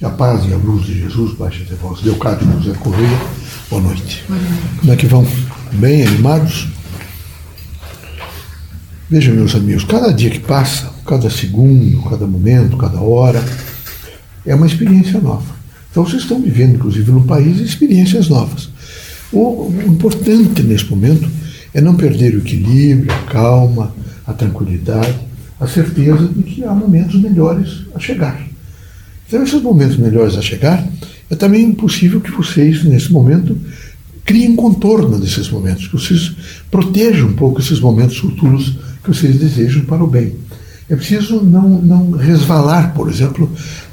A paz e a luz de Jesus baixe até vós. Leocádio José Correia, boa noite. Como é que vão? Bem animados? Vejam, meus amigos, cada dia que passa, cada segundo, cada momento, cada hora, é uma experiência nova. Então vocês estão vivendo, inclusive no país, experiências novas. O importante nesse momento é não perder o equilíbrio, a calma, a tranquilidade, a certeza de que há momentos melhores a chegar. Então, esses momentos melhores a chegar, é também possível que vocês, nesse momento, criem contorno desses momentos, que vocês protejam um pouco esses momentos futuros que vocês desejam para o bem. É preciso não, não resvalar, por exemplo,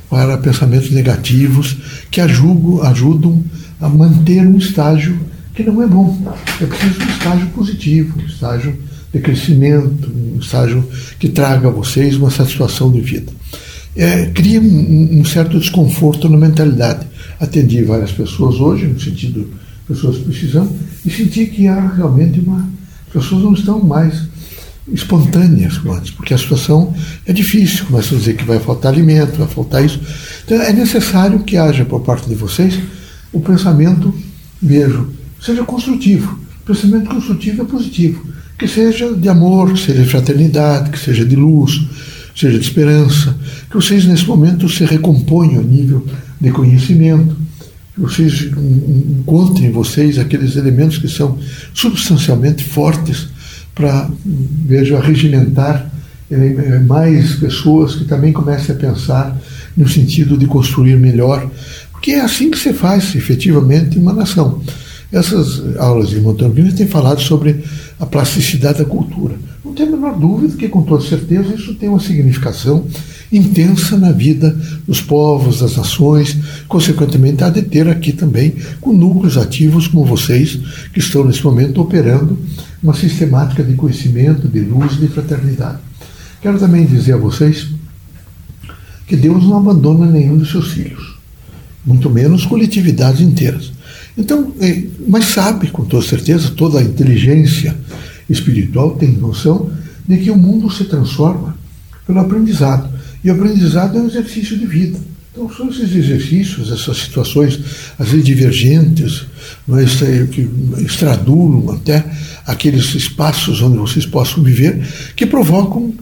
para pensamentos negativos que ajudam, ajudam a manter um estágio que não é bom. É preciso um estágio positivo, um estágio de crescimento, um estágio que traga a vocês uma satisfação de vida. É, cria um, um, certo desconforto na mentalidade. Atendi várias pessoas hoje, no sentido pessoas precisando, e senti que há realmente uma. As pessoas não estão mais espontâneas como antes, porque a situação é difícil, começam a dizer que vai faltar alimento, vai faltar isso. Então é necessário que haja por parte de vocês o pensamento, vejo, seja construtivo. O pensamento construtivo é positivo, que seja de amor, que seja de fraternidade, que seja de luz, seja de esperança, que vocês nesse momento se recomponham a nível de conhecimento, que vocês encontrem em vocês aqueles elementos que são substancialmente fortes para, vejo, regimentar eh, mais pessoas que também comecem a pensar no sentido de construir melhor, porque é assim que se faz efetivamente uma nação. Essas aulas de Montanha têm falado sobre a plasticidade da cultura. Não tem a menor dúvida que, com toda certeza, isso tem uma significação intensa na vida dos povos, das nações, consequentemente há de ter aqui também com núcleos ativos como vocês, que estão nesse momento operando uma sistemática de conhecimento, de luz de fraternidade. Quero também dizer a vocês que Deus não abandona nenhum dos seus filhos, muito menos coletividades inteiras. Então, é, mas sabe com toda certeza, toda a inteligência espiritual tem noção de que o mundo se transforma pelo aprendizado. E o aprendizado é um exercício de vida. Então, são esses exercícios, essas situações, às vezes divergentes, mas, que extradulam até aqueles espaços onde vocês possam viver, que provocam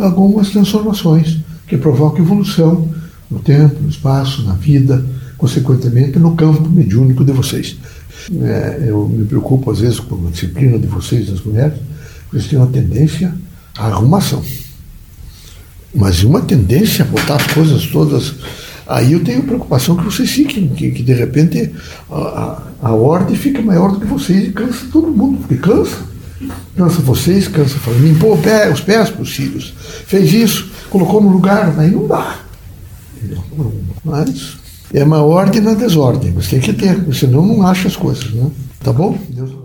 algumas transformações, que provocam evolução no tempo, no espaço, na vida, consequentemente no campo mediúnico de vocês. É, eu me preocupo, às vezes, com a disciplina de vocês, das mulheres, eles têm uma tendência à arrumação. Mas uma tendência a botar as coisas todas Aí eu tenho preocupação que vocês fiquem, que, que de repente a, a, a, ordem fica maior do que vocês e cansa todo mundo, porque cansa. Cansa vocês, cansa a família, limpou pé, os pés para os filhos, fez isso, colocou no lugar, aí não dá. Mas é uma ordem na desordem, mas tem que ter, senão não acha as coisas, né? Tá bom? Deus